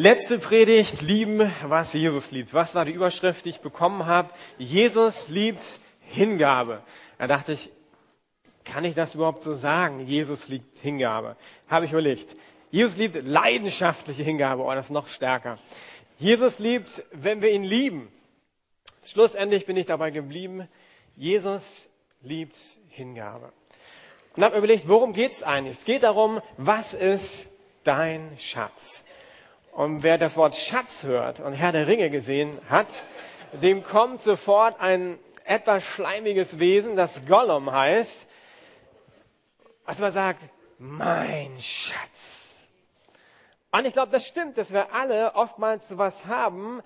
Letzte Predigt, lieben, was Jesus liebt. Was war die Überschrift, die ich bekommen habe? Jesus liebt Hingabe. Da dachte ich, kann ich das überhaupt so sagen? Jesus liebt Hingabe. Habe ich überlegt. Jesus liebt leidenschaftliche Hingabe. Oh, das ist noch stärker. Jesus liebt, wenn wir ihn lieben. Schlussendlich bin ich dabei geblieben. Jesus liebt Hingabe. Und habe überlegt, worum geht's eigentlich? Es geht darum, was ist dein Schatz? Und wer das Wort Schatz hört und Herr der Ringe gesehen hat, dem kommt sofort ein etwas schleimiges Wesen, das Gollum heißt, was man sagt, mein Schatz. Und ich glaube, das stimmt, dass wir alle oftmals sowas haben,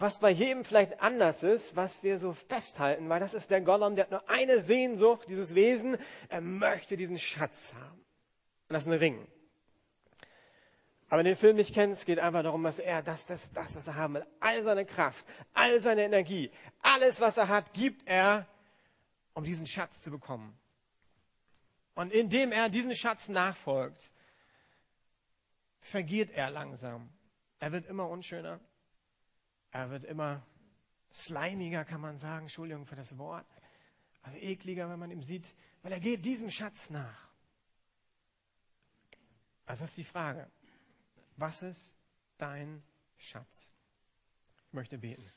was bei jedem vielleicht anders ist, was wir so festhalten, weil das ist der Gollum, der hat nur eine Sehnsucht, dieses Wesen, er möchte diesen Schatz haben. Und das ist ein Ring. Aber den Film nicht kennst, geht einfach darum, dass er das, das, das, was er haben will, all seine Kraft, all seine Energie, alles, was er hat, gibt er, um diesen Schatz zu bekommen. Und indem er diesen Schatz nachfolgt, vergeht er langsam. Er wird immer unschöner. Er wird immer slimiger, kann man sagen. Entschuldigung für das Wort. Also ekliger, wenn man ihn sieht, weil er geht diesem Schatz nach. Also das ist die Frage. Was ist dein Schatz? Ich möchte beten.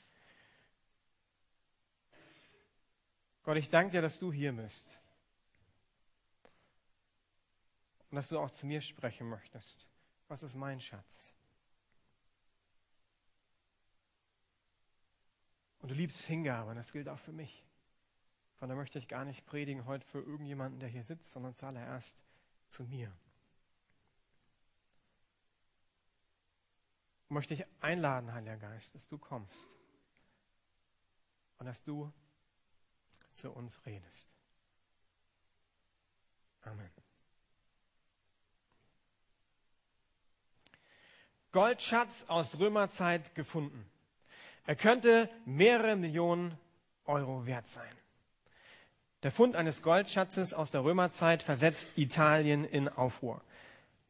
Gott, ich danke dir, dass du hier bist. Und dass du auch zu mir sprechen möchtest. Was ist mein Schatz? Und du liebst Hingabe, und das gilt auch für mich. Von da möchte ich gar nicht predigen heute für irgendjemanden, der hier sitzt, sondern zuallererst zu mir. Möchte ich einladen, Heiliger Geist, dass du kommst und dass du zu uns redest. Amen. Goldschatz aus Römerzeit gefunden. Er könnte mehrere Millionen Euro wert sein. Der Fund eines Goldschatzes aus der Römerzeit versetzt Italien in Aufruhr.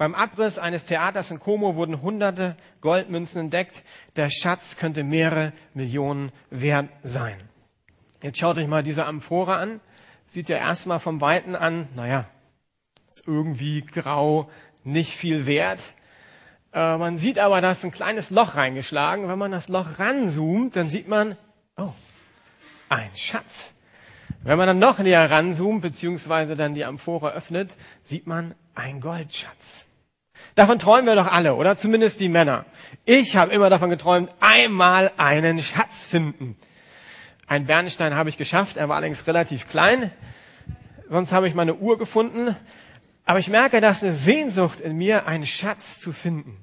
Beim Abriss eines Theaters in Como wurden hunderte Goldmünzen entdeckt. Der Schatz könnte mehrere Millionen wert sein. Jetzt schaut euch mal diese Amphore an. Sieht ja erstmal vom Weiten an, naja, ist irgendwie grau, nicht viel wert. Äh, man sieht aber, da ist ein kleines Loch reingeschlagen. Wenn man das Loch ranzoomt, dann sieht man, oh, ein Schatz. Wenn man dann noch näher ranzoomt, beziehungsweise dann die Amphore öffnet, sieht man ein Goldschatz. Davon träumen wir doch alle, oder? Zumindest die Männer. Ich habe immer davon geträumt, einmal einen Schatz finden. Ein Bernstein habe ich geschafft, er war allerdings relativ klein. Sonst habe ich meine Uhr gefunden. Aber ich merke, dass eine Sehnsucht in mir, einen Schatz zu finden.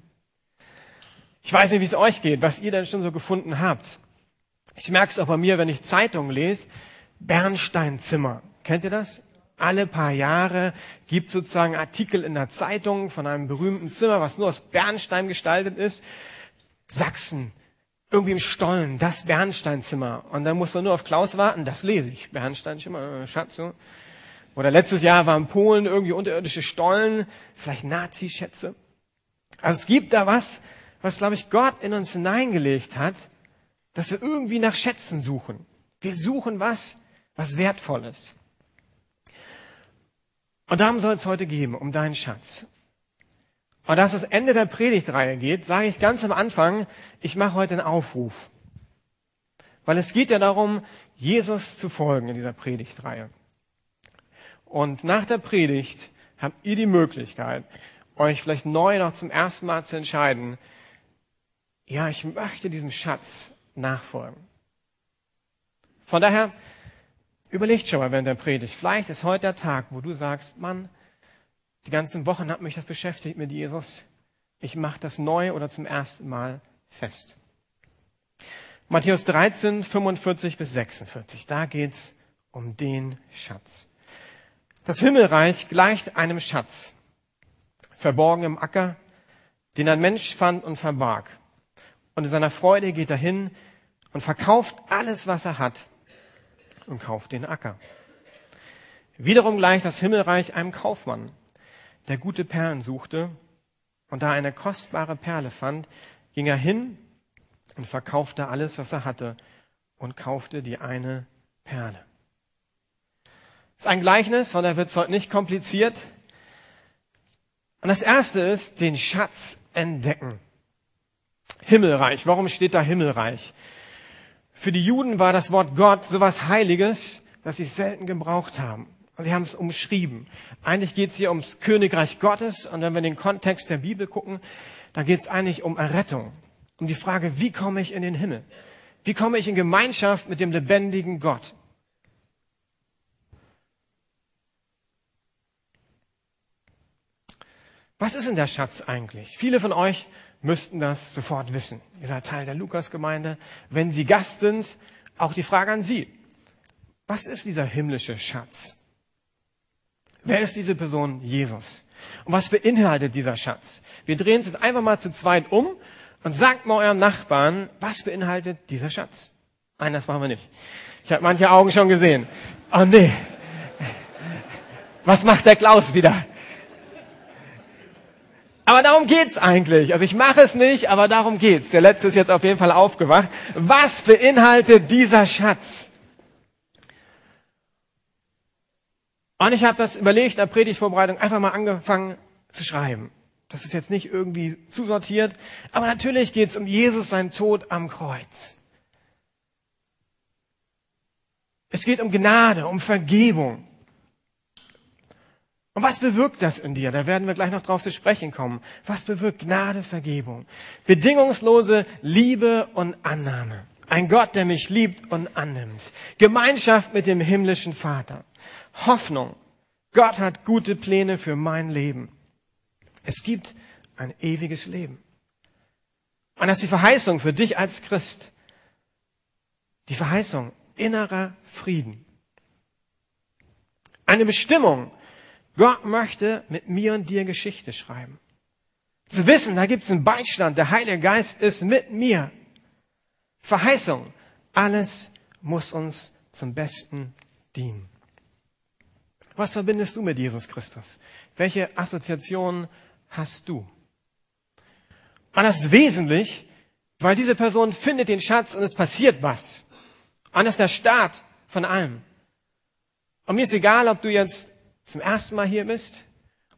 Ich weiß nicht, wie es euch geht, was ihr denn schon so gefunden habt. Ich merke es auch bei mir, wenn ich Zeitungen lese. Bernsteinzimmer. Kennt ihr das? Alle paar Jahre gibt sozusagen Artikel in der Zeitung von einem berühmten Zimmer, was nur aus Bernstein gestaltet ist. Sachsen, irgendwie im Stollen, das Bernsteinzimmer. Und dann muss man nur auf Klaus warten, das lese ich. Bernsteinzimmer, äh, Schatz. So. Oder letztes Jahr war in Polen irgendwie unterirdische Stollen, vielleicht Nazi-Schätze. Also es gibt da was, was, glaube ich, Gott in uns hineingelegt hat, dass wir irgendwie nach Schätzen suchen. Wir suchen was, was Wertvolles. Und darum soll es heute gehen, um deinen Schatz. Und dass es Ende der Predigtreihe geht, sage ich ganz am Anfang, ich mache heute einen Aufruf. Weil es geht ja darum, Jesus zu folgen in dieser Predigtreihe. Und nach der Predigt habt ihr die Möglichkeit, euch vielleicht neu noch zum ersten Mal zu entscheiden, ja, ich möchte diesem Schatz nachfolgen. Von daher Überlegt schon mal während der Predigt. Vielleicht ist heute der Tag, wo du sagst, Mann, die ganzen Wochen hat mich das beschäftigt mit Jesus. Ich mache das neu oder zum ersten Mal fest. Matthäus 13, 45 bis 46. Da geht's um den Schatz. Das Himmelreich gleicht einem Schatz, verborgen im Acker, den ein Mensch fand und verbarg. Und in seiner Freude geht er hin und verkauft alles, was er hat und kauft den Acker. Wiederum gleicht das Himmelreich einem Kaufmann, der gute Perlen suchte und da eine kostbare Perle fand, ging er hin und verkaufte alles, was er hatte und kaufte die eine Perle. Das ist ein Gleichnis, von der wird es heute nicht kompliziert. Und das erste ist, den Schatz entdecken. Himmelreich. Warum steht da Himmelreich? Für die Juden war das Wort Gott sowas Heiliges, dass sie es selten gebraucht haben. Und sie haben es umschrieben. Eigentlich geht es hier ums Königreich Gottes. Und wenn wir in den Kontext der Bibel gucken, dann geht es eigentlich um Errettung. Um die Frage, wie komme ich in den Himmel? Wie komme ich in Gemeinschaft mit dem lebendigen Gott? Was ist denn der Schatz eigentlich? Viele von euch müssten das sofort wissen. Ihr seid Teil der Lukasgemeinde. Wenn Sie Gast sind, auch die Frage an Sie. Was ist dieser himmlische Schatz? Wer ist diese Person? Jesus. Und was beinhaltet dieser Schatz? Wir drehen es jetzt einfach mal zu zweit um und sagt mal eurem Nachbarn, was beinhaltet dieser Schatz? Nein, das machen wir nicht. Ich habe manche Augen schon gesehen. Oh nee. Was macht der Klaus wieder? Aber darum geht's eigentlich. Also ich mache es nicht, aber darum geht's. Der letzte ist jetzt auf jeden Fall aufgewacht. Was beinhaltet dieser Schatz? Und ich habe das überlegt in der Predigtvorbereitung einfach mal angefangen zu schreiben. Das ist jetzt nicht irgendwie zusortiert, aber natürlich geht's um Jesus, seinen Tod am Kreuz. Es geht um Gnade, um Vergebung. Und was bewirkt das in dir? Da werden wir gleich noch drauf zu sprechen kommen. Was bewirkt Gnade, Vergebung? Bedingungslose Liebe und Annahme. Ein Gott, der mich liebt und annimmt. Gemeinschaft mit dem himmlischen Vater. Hoffnung. Gott hat gute Pläne für mein Leben. Es gibt ein ewiges Leben. Und das ist die Verheißung für dich als Christ. Die Verheißung innerer Frieden. Eine Bestimmung, Gott möchte mit mir und dir Geschichte schreiben. Zu wissen, da gibt es einen Beistand, der Heilige Geist ist mit mir. Verheißung, alles muss uns zum Besten dienen. Was verbindest du mit Jesus Christus? Welche Assoziationen hast du? Und das ist wesentlich, weil diese Person findet den Schatz und es passiert was. Und das ist der Start von allem. Und mir ist egal, ob du jetzt zum ersten Mal hier bist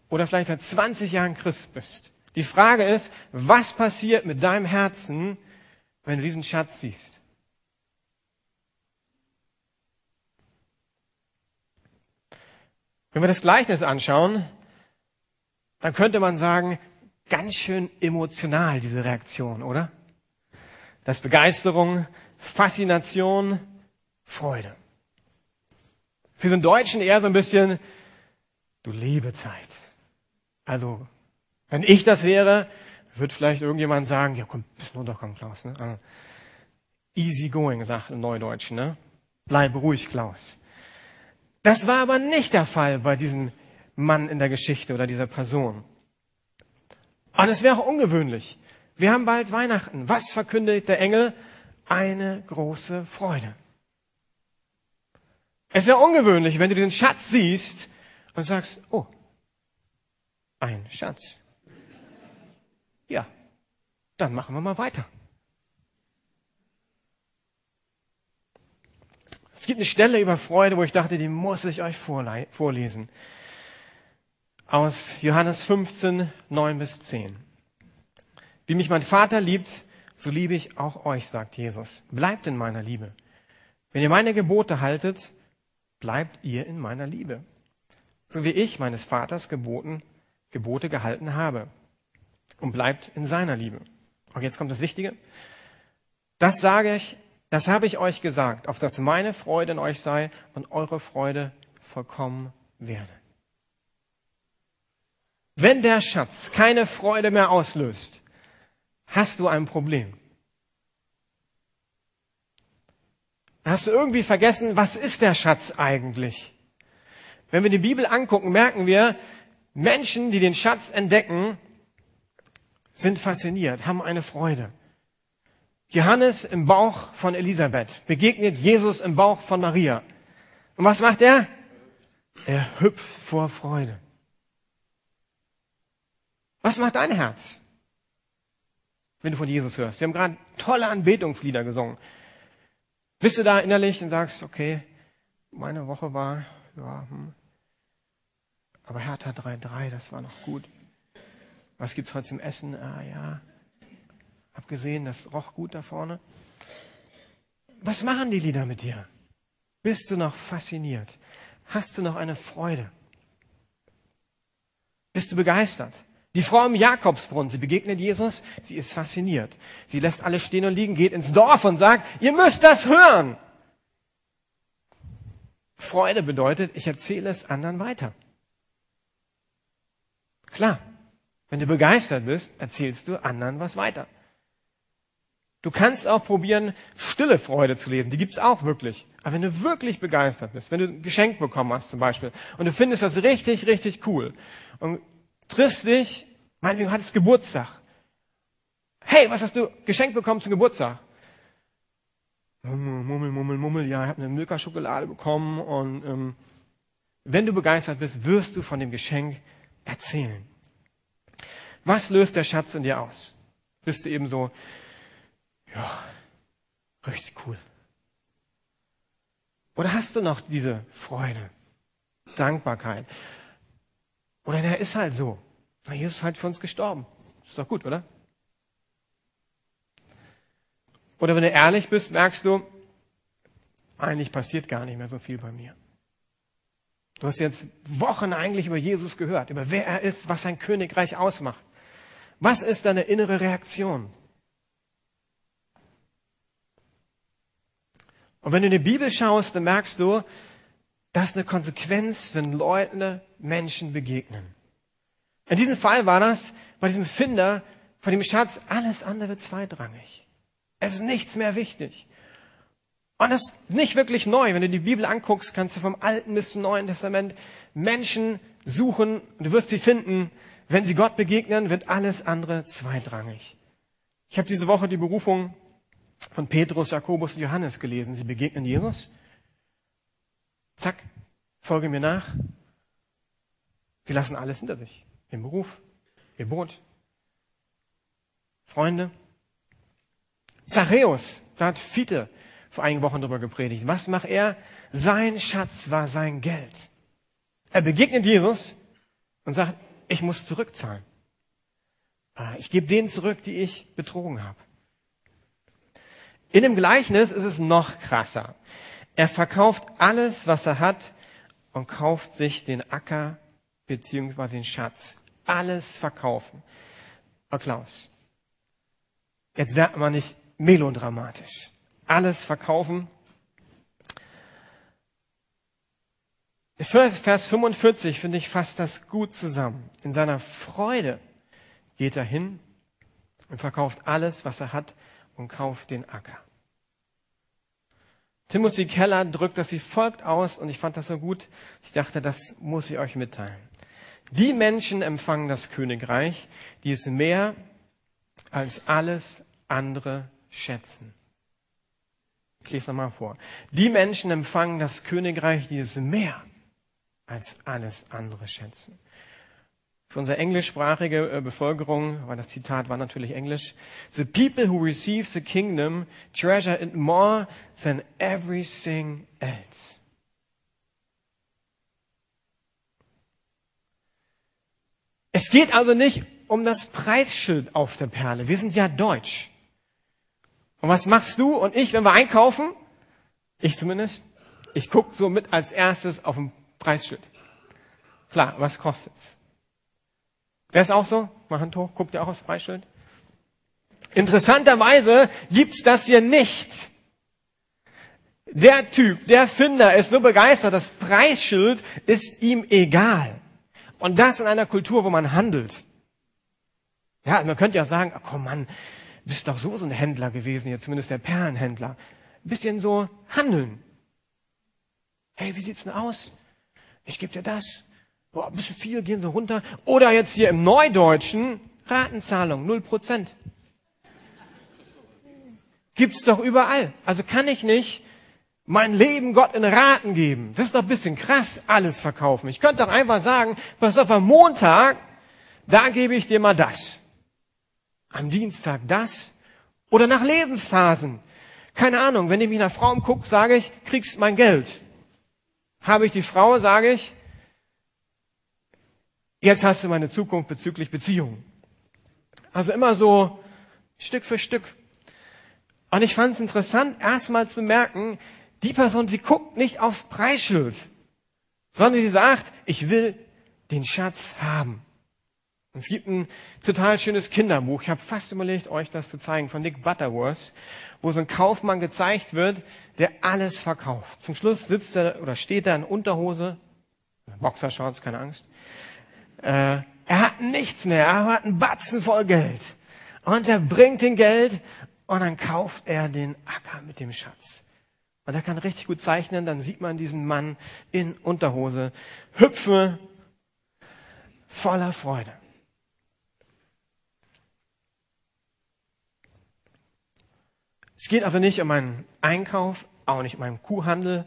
oder vielleicht seit 20 Jahren Christ bist. Die Frage ist, was passiert mit deinem Herzen, wenn du diesen Schatz siehst? Wenn wir das Gleichnis anschauen, dann könnte man sagen, ganz schön emotional diese Reaktion, oder? Das Begeisterung, Faszination, Freude. Für so einen Deutschen eher so ein bisschen, du liebe Zeit. Also, wenn ich das wäre, wird vielleicht irgendjemand sagen, ja komm, doch komm, Klaus. Ne? Also, easy going, sagt ein Neudeutsch, ne? Bleib ruhig, Klaus. Das war aber nicht der Fall bei diesem Mann in der Geschichte oder dieser Person. Und es wäre auch ungewöhnlich. Wir haben bald Weihnachten. Was verkündet der Engel? Eine große Freude. Es wäre ungewöhnlich, wenn du diesen Schatz siehst und sagst, oh, ein Schatz. Ja, dann machen wir mal weiter. Es gibt eine Stelle über Freude, wo ich dachte, die muss ich euch vorlesen. Aus Johannes 15, 9 bis 10. Wie mich mein Vater liebt, so liebe ich auch euch, sagt Jesus. Bleibt in meiner Liebe. Wenn ihr meine Gebote haltet, bleibt ihr in meiner Liebe so wie ich meines Vaters Geboten, Gebote gehalten habe und bleibt in seiner Liebe. Und jetzt kommt das Wichtige. Das sage ich, das habe ich euch gesagt, auf dass meine Freude in euch sei und eure Freude vollkommen werde. Wenn der Schatz keine Freude mehr auslöst, hast du ein Problem. Hast du irgendwie vergessen, was ist der Schatz eigentlich? Wenn wir die Bibel angucken, merken wir, Menschen, die den Schatz entdecken, sind fasziniert, haben eine Freude. Johannes im Bauch von Elisabeth begegnet Jesus im Bauch von Maria. Und was macht er? Er hüpft vor Freude. Was macht dein Herz, wenn du von Jesus hörst? Wir haben gerade tolle Anbetungslieder gesungen. Bist du da innerlich und sagst, okay, meine Woche war, ja, hm, aber Hertha 3-3, das war noch gut. Was gibt's heute zum Essen? Ah ja, hab gesehen, das roch gut da vorne. Was machen die Lieder mit dir? Bist du noch fasziniert? Hast du noch eine Freude? Bist du begeistert? Die Frau im Jakobsbrunnen, sie begegnet Jesus, sie ist fasziniert. Sie lässt alle stehen und liegen, geht ins Dorf und sagt, ihr müsst das hören. Freude bedeutet, ich erzähle es anderen weiter. Klar, wenn du begeistert bist, erzählst du anderen was weiter. Du kannst auch probieren, stille Freude zu lesen. Die gibt's auch wirklich. Aber wenn du wirklich begeistert bist, wenn du ein Geschenk bekommen hast zum Beispiel und du findest das richtig, richtig cool und triffst dich, meinetwegen hattest Geburtstag. Hey, was hast du geschenkt bekommen zum Geburtstag? Mummel, mummel, mummel, ja, ich habe eine Milka-Schokolade bekommen und ähm, wenn du begeistert bist, wirst du von dem Geschenk erzählen. Was löst der Schatz in dir aus? Bist du eben so, ja, richtig cool. Oder hast du noch diese Freude, Dankbarkeit? Oder er ist halt so. Jesus ist halt für uns gestorben. Ist doch gut, oder? Oder wenn du ehrlich bist, merkst du, eigentlich passiert gar nicht mehr so viel bei mir. Du hast jetzt Wochen eigentlich über Jesus gehört, über wer er ist, was sein Königreich ausmacht. Was ist deine innere Reaktion? Und wenn du in die Bibel schaust, dann merkst du, das ist eine Konsequenz, wenn Leute Menschen begegnen. In diesem Fall war das bei diesem Finder von dem Schatz alles andere zweitrangig. Es ist nichts mehr wichtig. Und das ist nicht wirklich neu. Wenn du die Bibel anguckst, kannst du vom Alten bis zum Neuen Testament Menschen suchen und du wirst sie finden. Wenn sie Gott begegnen, wird alles andere zweitrangig. Ich habe diese Woche die Berufung von Petrus, Jakobus und Johannes gelesen. Sie begegnen Jesus. Zack, folge mir nach. Sie lassen alles hinter sich. Ihren Beruf, ihr Boot, Freunde. Zachäus, hat Fiete vor einigen Wochen drüber gepredigt. Was macht er? Sein Schatz war sein Geld. Er begegnet Jesus und sagt, ich muss zurückzahlen. Ah, ich gebe denen zurück, die ich betrogen habe. In dem Gleichnis ist es noch krasser. Er verkauft alles, was er hat und kauft sich den Acker beziehungsweise den Schatz. Alles verkaufen. Oh Klaus, jetzt wird man nicht melodramatisch. Alles verkaufen. Vers 45 finde ich fasst das gut zusammen. In seiner Freude geht er hin und verkauft alles, was er hat und kauft den Acker. Timothy Keller drückt das wie folgt aus und ich fand das so gut. Ich dachte, das muss ich euch mitteilen. Die Menschen empfangen das Königreich, die es mehr als alles andere schätzen. Ich lese nochmal vor. Die Menschen empfangen das Königreich, die es mehr als alles andere schätzen. Für unsere englischsprachige äh, Bevölkerung, weil das Zitat war natürlich Englisch, the people who receive the kingdom treasure it more than everything else. Es geht also nicht um das Preisschild auf der Perle. Wir sind ja deutsch. Und was machst du und ich, wenn wir einkaufen? Ich zumindest. Ich gucke so mit als erstes auf ein Preisschild. Klar, was kostet's? Wer ist auch so? Mal Hand hoch, guckt ihr auch aufs Preisschild? Interessanterweise gibt's das hier nicht. Der Typ, der Finder ist so begeistert, das Preisschild ist ihm egal. Und das in einer Kultur, wo man handelt. Ja, man könnte ja sagen, ach komm Mann, bist doch so so ein Händler gewesen, jetzt zumindest der Perlenhändler. Ein bisschen so handeln. Hey, wie sieht's denn aus? Ich gebe dir das boah, ein bisschen viel, gehen Sie runter. Oder jetzt hier im Neudeutschen, Ratenzahlung, 0%. Gibt's doch überall. Also kann ich nicht mein Leben Gott in Raten geben. Das ist doch ein bisschen krass, alles verkaufen. Ich könnte doch einfach sagen, pass auf, am Montag, da gebe ich dir mal das. Am Dienstag das. Oder nach Lebensphasen. Keine Ahnung, wenn ich mich nach Frauen gucke, sage ich, kriegst mein Geld. Habe ich die Frau, sage ich, jetzt hast du meine Zukunft bezüglich Beziehungen. Also immer so Stück für Stück. Und ich fand es interessant, erstmal zu bemerken, die Person, sie guckt nicht aufs Preisschild, sondern sie sagt, ich will den Schatz haben. Es gibt ein total schönes Kinderbuch. Ich habe fast überlegt, euch das zu zeigen, von Nick Butterworth, wo so ein Kaufmann gezeigt wird, der alles verkauft. Zum Schluss sitzt er oder steht er in Unterhose, Boxershorts, keine Angst. Äh, er hat nichts mehr, er hat einen Batzen voll Geld. Und er bringt den Geld und dann kauft er den Acker mit dem Schatz. Und er kann richtig gut zeichnen, dann sieht man diesen Mann in Unterhose hüpfen voller Freude. Es geht also nicht um einen Einkauf, auch nicht um einen Kuhhandel,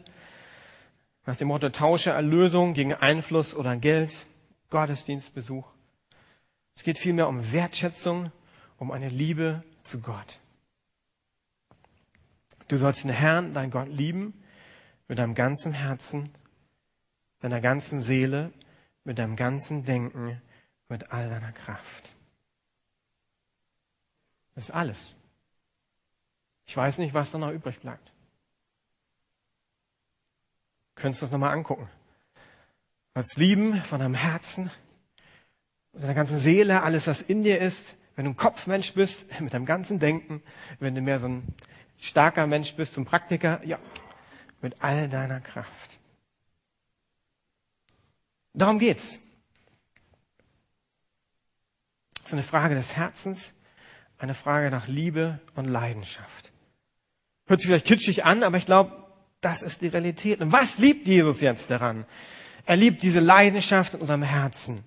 nach dem Motto tausche Erlösung gegen Einfluss oder Geld, Gottesdienstbesuch. Es geht vielmehr um Wertschätzung, um eine Liebe zu Gott. Du sollst den Herrn, dein Gott, lieben mit deinem ganzen Herzen, deiner ganzen Seele, mit deinem ganzen Denken, mit all deiner Kraft. Das ist alles. Ich weiß nicht, was da noch übrig bleibt. Du könntest das nochmal angucken. Als Lieben von deinem Herzen, mit deiner ganzen Seele, alles, was in dir ist, wenn du ein Kopfmensch bist, mit deinem ganzen Denken, wenn du mehr so ein starker Mensch bist, zum Praktiker, ja, mit all deiner Kraft. Darum geht's. Es ist eine Frage des Herzens, eine Frage nach Liebe und Leidenschaft. Hört sich vielleicht kitschig an, aber ich glaube, das ist die Realität. Und was liebt Jesus jetzt daran? Er liebt diese Leidenschaft in unserem Herzen.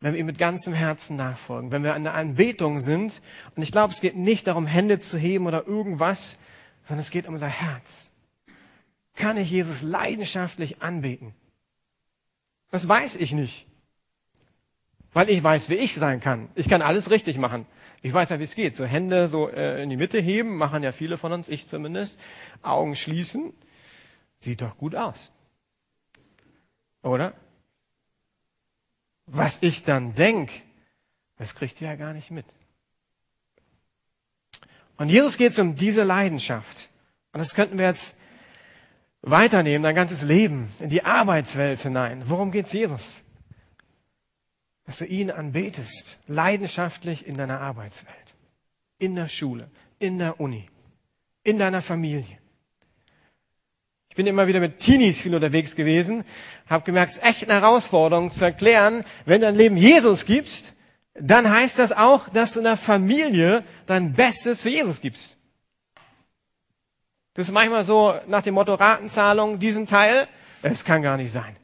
Wenn wir ihm mit ganzem Herzen nachfolgen, wenn wir an der Anbetung sind. Und ich glaube, es geht nicht darum, Hände zu heben oder irgendwas, sondern es geht um unser Herz. Kann ich Jesus leidenschaftlich anbeten? Das weiß ich nicht. Weil ich weiß, wie ich sein kann. Ich kann alles richtig machen. Ich weiß ja, wie es geht. So Hände so äh, in die Mitte heben, machen ja viele von uns, ich zumindest. Augen schließen. Sieht doch gut aus. Oder? Was ich dann denk, das kriegt ihr ja gar nicht mit. Und Jesus geht es um diese Leidenschaft. Und das könnten wir jetzt weiternehmen, dein ganzes Leben, in die Arbeitswelt hinein. Worum geht's Jesus? Dass du ihn anbetest, leidenschaftlich in deiner Arbeitswelt, in der Schule, in der Uni, in deiner Familie. Ich bin immer wieder mit Teenies viel unterwegs gewesen, habe gemerkt, es ist echt eine Herausforderung zu erklären, wenn du dein Leben Jesus gibst, dann heißt das auch, dass du in der Familie dein Bestes für Jesus gibst. Das ist manchmal so nach dem Motto Ratenzahlung, diesen Teil, es kann gar nicht sein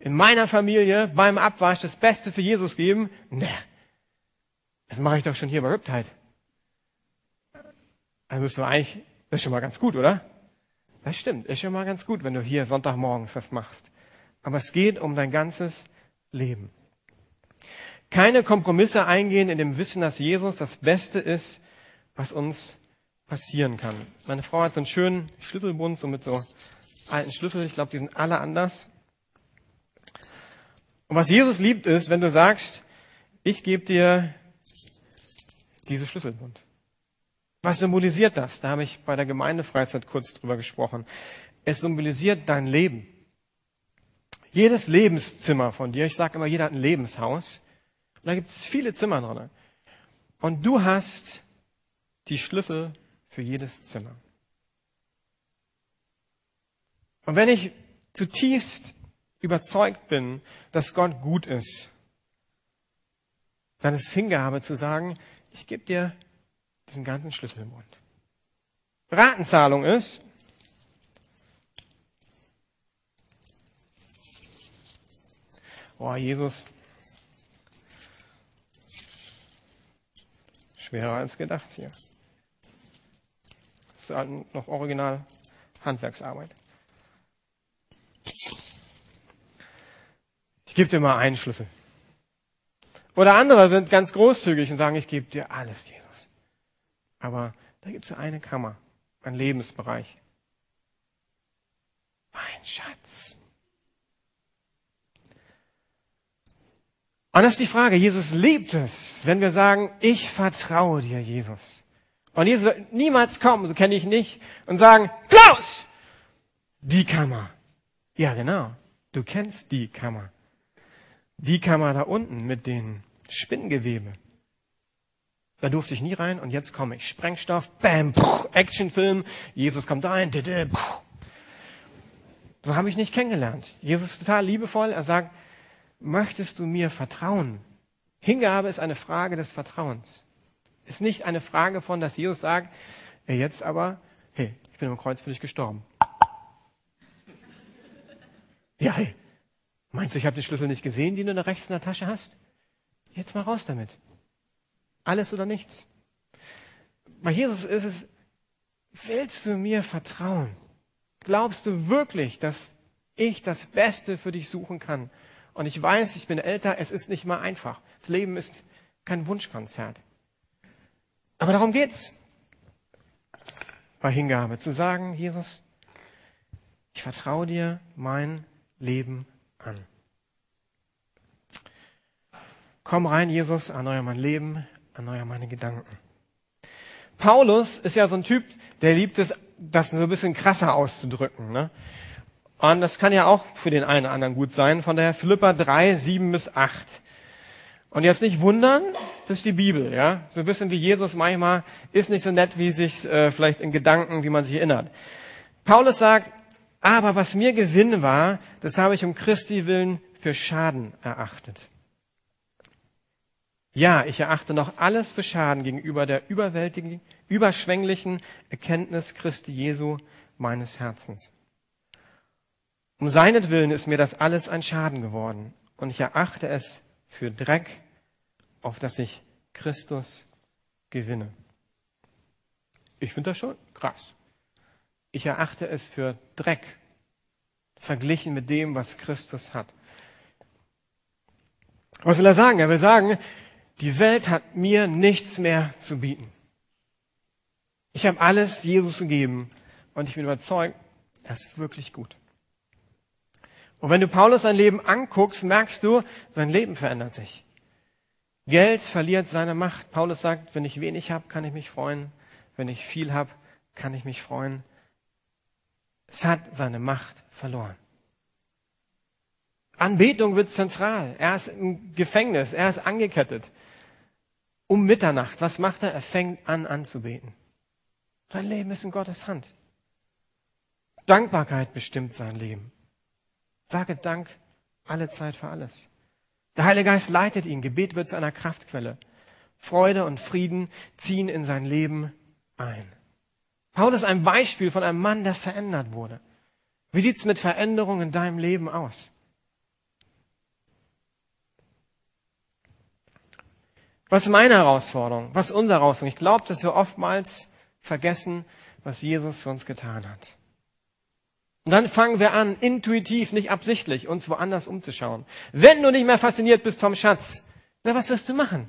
in meiner Familie beim Abwasch das Beste für Jesus geben? Ne, das mache ich doch schon hier bei Riptide. Also müssen wir eigentlich, das ist schon mal ganz gut, oder? Das stimmt, ist schon mal ganz gut, wenn du hier Sonntagmorgens das machst. Aber es geht um dein ganzes Leben. Keine Kompromisse eingehen in dem Wissen, dass Jesus das Beste ist, was uns passieren kann. Meine Frau hat so einen schönen Schlüsselbund, so mit so alten Schlüssel. Ich glaube, die sind alle anders. Und was Jesus liebt ist, wenn du sagst, ich gebe dir diese Schlüsselbund. Was symbolisiert das? Da habe ich bei der Gemeindefreizeit kurz drüber gesprochen. Es symbolisiert dein Leben. Jedes Lebenszimmer von dir, ich sage immer, jeder hat ein Lebenshaus. Und da gibt es viele Zimmer drin. Und du hast die Schlüssel für jedes Zimmer. Und wenn ich zutiefst überzeugt bin, dass Gott gut ist, dann ist Hingabe zu sagen, ich gebe dir diesen ganzen Schlüssel im Mund. Ratenzahlung ist, oh Jesus, schwerer als gedacht hier. Das ist halt noch original Handwerksarbeit. Gebe dir mal einen Schlüssel. Oder andere sind ganz großzügig und sagen, ich gebe dir alles, Jesus. Aber da gibt es eine Kammer, ein Lebensbereich. Mein Schatz. Und das ist die Frage, Jesus liebt es, wenn wir sagen, ich vertraue dir, Jesus. Und Jesus wird niemals kommen, so kenne ich nicht, und sagen, Klaus, die Kammer. Ja, genau, du kennst die Kammer. Die Kammer da unten mit den Spinngewebe. Da durfte ich nie rein und jetzt komme ich. Sprengstoff, bam, Actionfilm, Jesus kommt rein, so habe ich nicht kennengelernt. Jesus ist total liebevoll. Er sagt, möchtest du mir vertrauen? Hingabe ist eine Frage des Vertrauens. Ist nicht eine Frage von, dass Jesus sagt, ja, jetzt aber, hey, ich bin am Kreuz für dich gestorben. Ja, hey, meinst du, ich habe den Schlüssel nicht gesehen, den du da rechts in der Tasche hast? Jetzt mal raus damit. Alles oder nichts. Bei Jesus ist es, willst du mir vertrauen? Glaubst du wirklich, dass ich das Beste für dich suchen kann? Und ich weiß, ich bin älter, es ist nicht mal einfach. Das Leben ist kein Wunschkonzert. Aber darum geht's. Bei Hingabe zu sagen, Jesus, ich vertraue dir mein Leben an. Komm rein, Jesus, erneuer mein Leben, erneuer meine Gedanken. Paulus ist ja so ein Typ, der liebt es, das so ein bisschen krasser auszudrücken. Ne? Und das kann ja auch für den einen oder anderen gut sein. Von daher Philippa 3, 7 bis 8. Und jetzt nicht wundern, das ist die Bibel, ja. So ein bisschen wie Jesus manchmal ist nicht so nett, wie sich äh, vielleicht in Gedanken, wie man sich erinnert. Paulus sagt, aber was mir Gewinn war, das habe ich um Christi willen für Schaden erachtet. Ja, ich erachte noch alles für Schaden gegenüber der überwältigen, überschwänglichen Erkenntnis Christi Jesu meines Herzens. Um seinetwillen ist mir das alles ein Schaden geworden und ich erachte es für Dreck, auf das ich Christus gewinne. Ich finde das schon krass. Ich erachte es für Dreck, verglichen mit dem, was Christus hat. Was will er sagen? Er will sagen, die Welt hat mir nichts mehr zu bieten. Ich habe alles Jesus gegeben und ich bin überzeugt, er ist wirklich gut. Und wenn du Paulus sein Leben anguckst, merkst du, sein Leben verändert sich. Geld verliert seine Macht. Paulus sagt, wenn ich wenig habe, kann ich mich freuen. Wenn ich viel habe, kann ich mich freuen. Es hat seine Macht verloren. Anbetung wird zentral. Er ist im Gefängnis, er ist angekettet. Um Mitternacht, was macht er? Er fängt an anzubeten. Sein Leben ist in Gottes Hand. Dankbarkeit bestimmt sein Leben. Sage Dank alle Zeit für alles. Der Heilige Geist leitet ihn. Gebet wird zu einer Kraftquelle. Freude und Frieden ziehen in sein Leben ein. Paulus ist ein Beispiel von einem Mann, der verändert wurde. Wie sieht's mit Veränderung in deinem Leben aus? Was ist meine Herausforderung? Was ist unsere Herausforderung? Ich glaube, dass wir oftmals vergessen, was Jesus für uns getan hat. Und dann fangen wir an, intuitiv, nicht absichtlich, uns woanders umzuschauen. Wenn du nicht mehr fasziniert bist vom Schatz, na, was wirst du machen?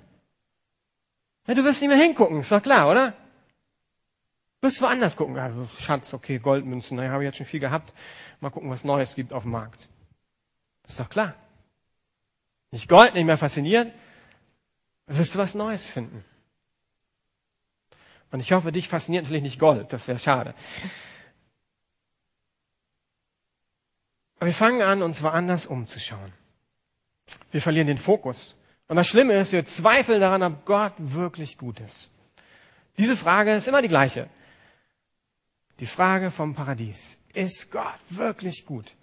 Ja, du wirst nicht mehr hingucken, ist doch klar, oder? Wirst woanders gucken. Ja, Schatz, okay, Goldmünzen, naja, habe ich jetzt schon viel gehabt. Mal gucken, was Neues gibt auf dem Markt. Das ist doch klar. Nicht Gold, nicht mehr fasziniert, wirst du was Neues finden. Und ich hoffe, dich fasziniert natürlich nicht Gold, das wäre schade. Aber wir fangen an, uns woanders umzuschauen. Wir verlieren den Fokus. Und das Schlimme ist, wir zweifeln daran, ob Gott wirklich gut ist. Diese Frage ist immer die gleiche. Die Frage vom Paradies. Ist Gott wirklich gut?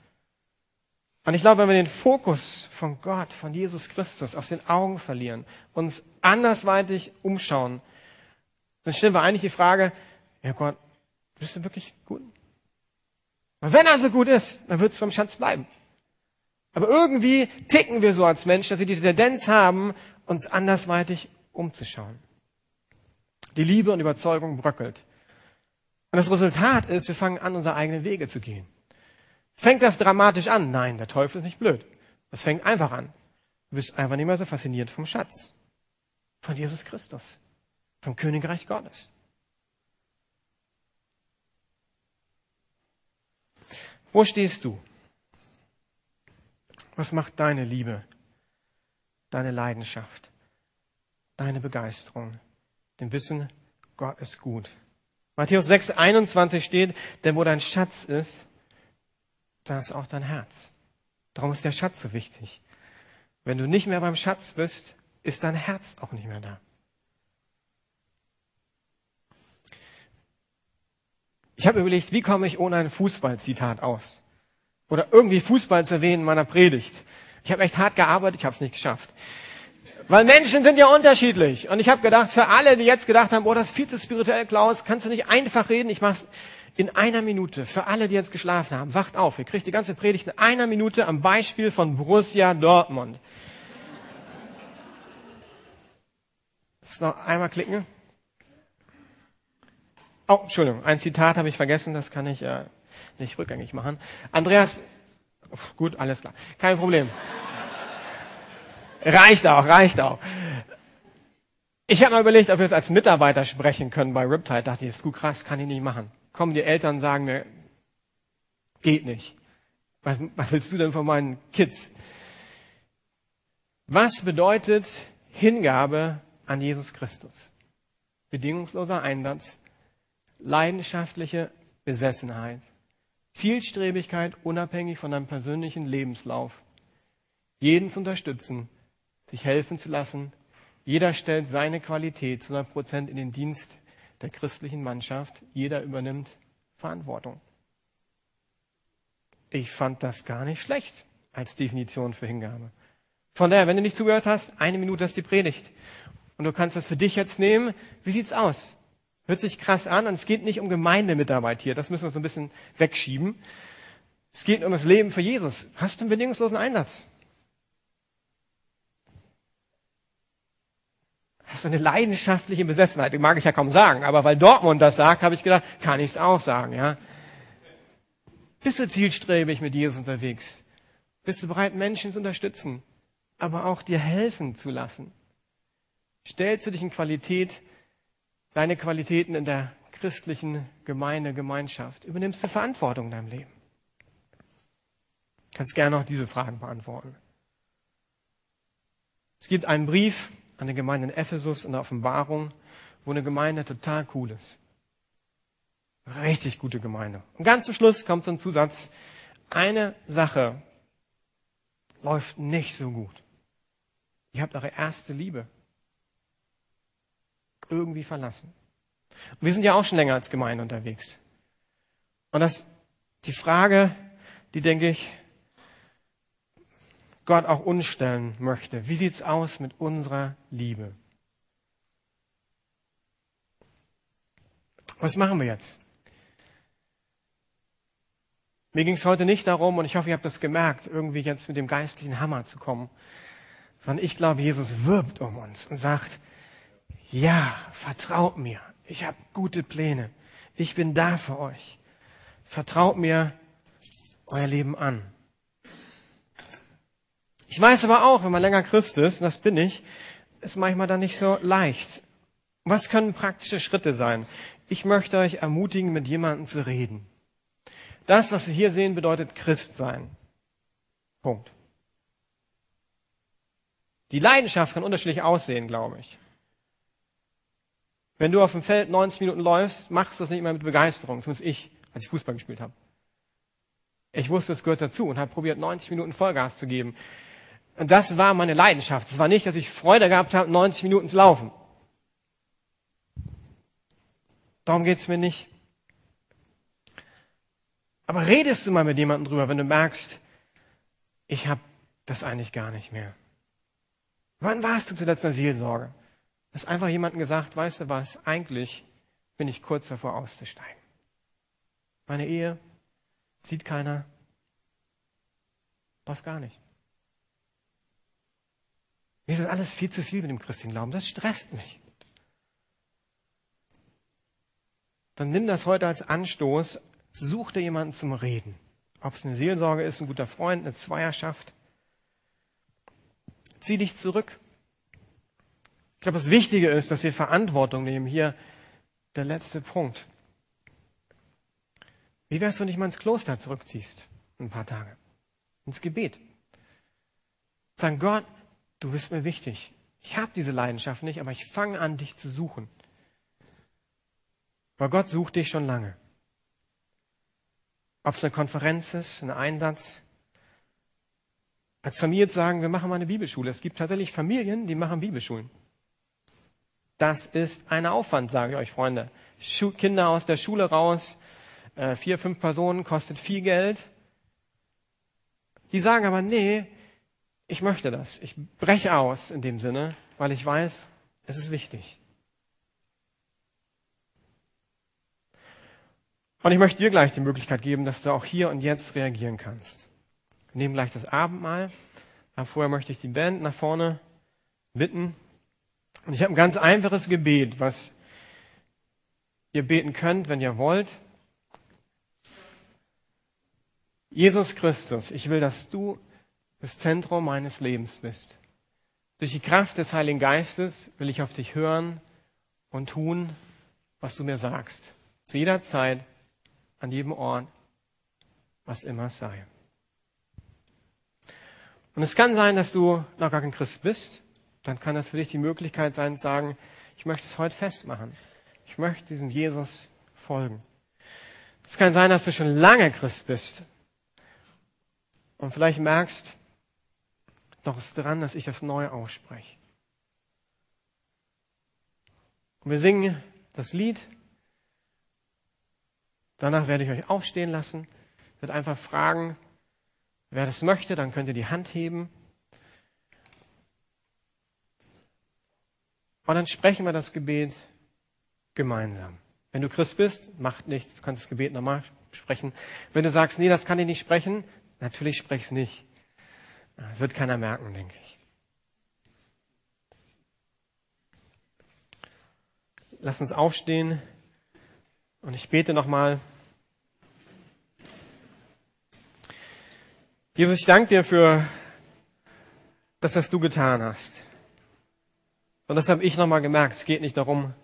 Und ich glaube, wenn wir den Fokus von Gott, von Jesus Christus aus den Augen verlieren, uns andersweitig umschauen, dann stellen wir eigentlich die Frage, ja Gott, bist du wirklich gut? Und wenn er so gut ist, dann wird es beim Schatz bleiben. Aber irgendwie ticken wir so als Mensch, dass wir die Tendenz haben, uns andersweitig umzuschauen. Die Liebe und Überzeugung bröckelt. Und das Resultat ist, wir fangen an, unsere eigenen Wege zu gehen. Fängt das dramatisch an? Nein, der Teufel ist nicht blöd. Das fängt einfach an. Du bist einfach nicht mehr so fasziniert vom Schatz, von Jesus Christus, vom Königreich Gottes. Wo stehst du? Was macht deine Liebe, deine Leidenschaft, deine Begeisterung, dem Wissen, Gott ist gut? Matthäus 6, 21 steht, denn wo dein Schatz ist, da ist auch dein Herz. Darum ist der Schatz so wichtig. Wenn du nicht mehr beim Schatz bist, ist dein Herz auch nicht mehr da. Ich habe überlegt, wie komme ich ohne ein Fußballzitat aus? Oder irgendwie Fußball zu erwähnen in meiner Predigt. Ich habe echt hart gearbeitet, ich habe es nicht geschafft. Weil Menschen sind ja unterschiedlich. Und ich habe gedacht, für alle, die jetzt gedacht haben, oh, das ist viel zu spirituell, Klaus, kannst du nicht einfach reden? Ich mach's in einer Minute. Für alle, die jetzt geschlafen haben, wacht auf. Ihr kriegt die ganze Predigt in einer Minute am Beispiel von Borussia Dortmund. Das noch einmal klicken. Oh, Entschuldigung, ein Zitat habe ich vergessen, das kann ich äh, nicht rückgängig machen. Andreas, gut, alles klar, kein Problem. Reicht auch, reicht auch. Ich habe mal überlegt, ob wir es als Mitarbeiter sprechen können bei Riptide. Dachte ich, ist gut krass, kann ich nicht machen. Kommen die Eltern sagen mir, geht nicht. Was, was willst du denn von meinen Kids? Was bedeutet Hingabe an Jesus Christus? Bedingungsloser Einsatz, leidenschaftliche Besessenheit, Zielstrebigkeit unabhängig von deinem persönlichen Lebenslauf, jeden zu unterstützen, sich helfen zu lassen. Jeder stellt seine Qualität zu 100 Prozent in den Dienst der christlichen Mannschaft. Jeder übernimmt Verantwortung. Ich fand das gar nicht schlecht als Definition für Hingabe. Von daher, wenn du nicht zugehört hast, eine Minute ist die Predigt. Und du kannst das für dich jetzt nehmen. Wie sieht's aus? Hört sich krass an und es geht nicht um Gemeindemitarbeit hier. Das müssen wir so ein bisschen wegschieben. Es geht um das Leben für Jesus. Hast du einen bedingungslosen Einsatz? Du eine leidenschaftliche Besessenheit? Die mag ich ja kaum sagen, aber weil Dortmund das sagt, habe ich gedacht, kann ich es auch sagen, ja? Bist du zielstrebig mit Jesus unterwegs? Bist du bereit, Menschen zu unterstützen, aber auch dir helfen zu lassen? Stellst du dich in Qualität deine Qualitäten in der christlichen Gemeinde, Gemeinschaft? Übernimmst du Verantwortung in deinem Leben? Kannst gerne auch diese Fragen beantworten. Es gibt einen Brief an die Gemeinde in Ephesus in der Offenbarung, wo eine Gemeinde total cool ist. Richtig gute Gemeinde. Und ganz zum Schluss kommt ein Zusatz. Eine Sache läuft nicht so gut. Ihr habt eure erste Liebe irgendwie verlassen. wir sind ja auch schon länger als Gemeinde unterwegs. Und das, die Frage, die denke ich, Gott auch uns stellen möchte. Wie sieht's aus mit unserer Liebe? Was machen wir jetzt? Mir ging es heute nicht darum, und ich hoffe, ihr habt das gemerkt, irgendwie jetzt mit dem geistlichen Hammer zu kommen, sondern ich glaube, Jesus wirbt um uns und sagt, ja, vertraut mir. Ich habe gute Pläne. Ich bin da für euch. Vertraut mir euer Leben an. Ich weiß aber auch, wenn man länger Christ ist, und das bin ich, ist manchmal dann nicht so leicht. Was können praktische Schritte sein? Ich möchte euch ermutigen, mit jemandem zu reden. Das, was wir hier sehen, bedeutet Christ sein. Punkt. Die Leidenschaft kann unterschiedlich aussehen, glaube ich. Wenn du auf dem Feld 90 Minuten läufst, machst du das nicht immer mit Begeisterung. Zumindest ich, als ich Fußball gespielt habe. Ich wusste, es gehört dazu und habe probiert, 90 Minuten Vollgas zu geben. Und das war meine Leidenschaft. Es war nicht, dass ich Freude gehabt habe, 90 Minuten zu laufen. Darum geht's mir nicht. Aber redest du mal mit jemandem drüber, wenn du merkst, ich habe das eigentlich gar nicht mehr. Wann warst du zuletzt in der Seelsorge? Hast einfach jemandem gesagt, weißt du was, eigentlich bin ich kurz davor auszusteigen. Meine Ehe sieht keiner, läuft gar nicht. Mir ist alles viel zu viel mit dem christlichen Glauben. Das stresst mich. Dann nimm das heute als Anstoß, such dir jemanden zum Reden. Ob es eine Seelsorge ist, ein guter Freund, eine Zweierschaft. Zieh dich zurück. Ich glaube, das Wichtige ist, dass wir Verantwortung nehmen. Hier der letzte Punkt. Wie wär's, wenn du dich mal ins Kloster zurückziehst? Ein paar Tage. Ins Gebet. Sagen, Gott, du bist mir wichtig. Ich habe diese Leidenschaft nicht, aber ich fange an, dich zu suchen. Weil Gott sucht dich schon lange. Ob es eine Konferenz ist, ein Einsatz. Als Familie sagen, wir machen mal eine Bibelschule. Es gibt tatsächlich Familien, die machen Bibelschulen. Das ist ein Aufwand, sage ich euch, Freunde. Kinder aus der Schule raus, äh, vier, fünf Personen, kostet viel Geld. Die sagen aber, nee, ich möchte das. Ich breche aus in dem Sinne, weil ich weiß, es ist wichtig. Und ich möchte dir gleich die Möglichkeit geben, dass du auch hier und jetzt reagieren kannst. Wir nehmen gleich das Abendmahl. Vorher möchte ich die Band nach vorne bitten. Und ich habe ein ganz einfaches Gebet, was ihr beten könnt, wenn ihr wollt. Jesus Christus, ich will, dass du das Zentrum meines Lebens bist. Durch die Kraft des Heiligen Geistes will ich auf dich hören und tun, was du mir sagst. Zu jeder Zeit, an jedem Ort, was immer sei. Und es kann sein, dass du noch gar kein Christ bist. Dann kann das für dich die Möglichkeit sein, zu sagen, ich möchte es heute festmachen. Ich möchte diesem Jesus folgen. Es kann sein, dass du schon lange Christ bist und vielleicht merkst, noch ist dran, dass ich das neu ausspreche. Und wir singen das Lied. Danach werde ich euch aufstehen lassen, werde einfach fragen, wer das möchte, dann könnt ihr die Hand heben. Und dann sprechen wir das Gebet gemeinsam. Wenn du Christ bist, macht nichts, du kannst das Gebet nochmal sprechen. Wenn du sagst, nee, das kann ich nicht sprechen, natürlich sprech's nicht. Das wird keiner merken, denke ich. Lass uns aufstehen und ich bete nochmal. Jesus, ich danke dir für das, was du getan hast. Und das habe ich nochmal gemerkt. Es geht nicht darum,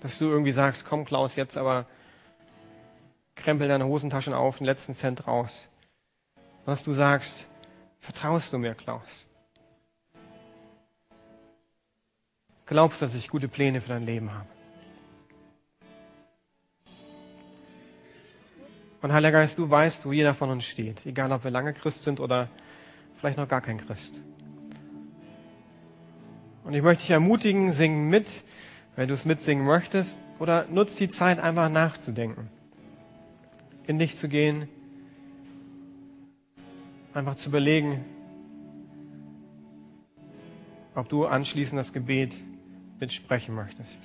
dass du irgendwie sagst, komm Klaus, jetzt aber krempel deine Hosentaschen auf, den letzten Cent raus dass du sagst, vertraust du mir, Klaus? Glaubst, dass ich gute Pläne für dein Leben habe? Und Heiliger Geist, du weißt, wo jeder von uns steht, egal ob wir lange Christ sind oder vielleicht noch gar kein Christ. Und ich möchte dich ermutigen, sing mit, wenn du es mitsingen möchtest, oder nutz die Zeit einfach nachzudenken, in dich zu gehen, einfach zu überlegen, ob du anschließend das Gebet mitsprechen möchtest.